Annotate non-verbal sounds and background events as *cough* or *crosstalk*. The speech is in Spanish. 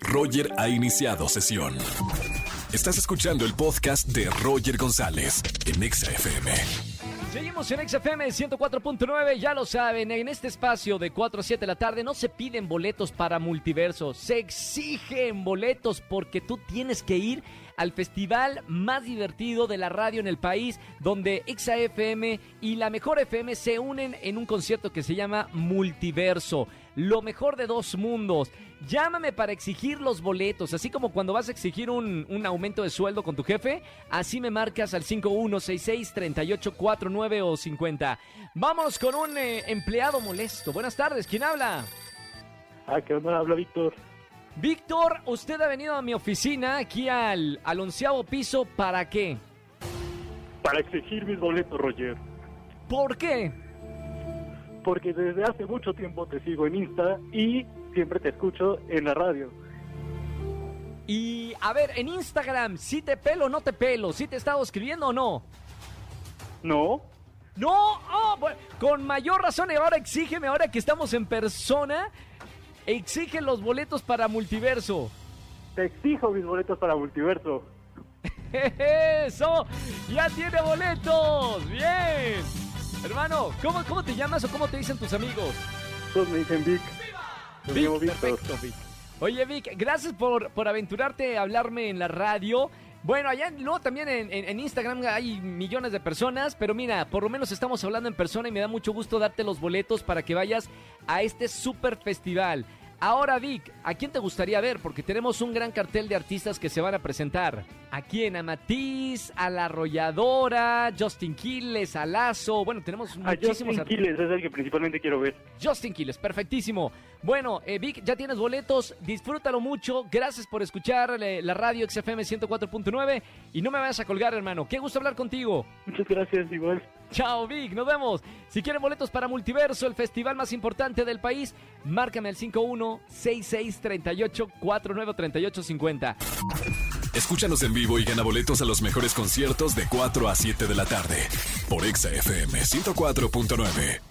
Roger ha iniciado sesión. Estás escuchando el podcast de Roger González en Exa FM. Seguimos en XFM 104.9, ya lo saben, en este espacio de 4 a 7 de la tarde no se piden boletos para multiverso, se exigen boletos porque tú tienes que ir al festival más divertido de la radio en el país, donde XFM y la Mejor FM se unen en un concierto que se llama Multiverso lo mejor de dos mundos. Llámame para exigir los boletos, así como cuando vas a exigir un, aumento de sueldo con tu jefe, así me marcas al 5166-3849 o 50. Vamos con un eh, empleado molesto. Buenas tardes, ¿quién habla? Ah, ¿qué onda? Habla Víctor. Víctor, usted ha venido a mi oficina, aquí al, al onceavo piso, ¿para qué? Para exigir mis boletos, Roger. ¿Por qué? Porque desde hace mucho tiempo te sigo en Insta y siempre te escucho en la radio. Y a ver, en Instagram, si te pelo o no te pelo, si te he estado escribiendo o no. No. No, oh, con mayor razón, y ahora exígeme, ahora que estamos en persona, exige los boletos para multiverso. Te exijo mis boletos para multiverso. *laughs* ¡Eso! ¡Ya tiene boletos! ¡Bien! Hermano, ¿cómo, ¿cómo te llamas o cómo te dicen tus amigos? Todos me dicen Vic. Vic, perfecto, Vic. Oye, Vic, gracias por, por aventurarte a hablarme en la radio. Bueno, allá luego también en, en, Instagram hay millones de personas, pero mira, por lo menos estamos hablando en persona y me da mucho gusto darte los boletos para que vayas a este super festival. Ahora, Vic, ¿a quién te gustaría ver? Porque tenemos un gran cartel de artistas que se van a presentar. ¿A quién? A Matiz, a La Arrolladora, Justin Quiles, a Lazo. Bueno, tenemos muchísimos Justin Quiles es el que principalmente quiero ver. Justin Quiles, perfectísimo. Bueno, eh, Vic, ya tienes boletos, disfrútalo mucho. Gracias por escuchar eh, la radio XFM 104.9 y no me vayas a colgar, hermano. Qué gusto hablar contigo. Muchas gracias, igual. Chao, Vic, nos vemos. Si quieren boletos para Multiverso, el festival más importante del país, márcame al 516638493850. Escúchanos en vivo y gana boletos a los mejores conciertos de 4 a 7 de la tarde por Exa FM 104.9.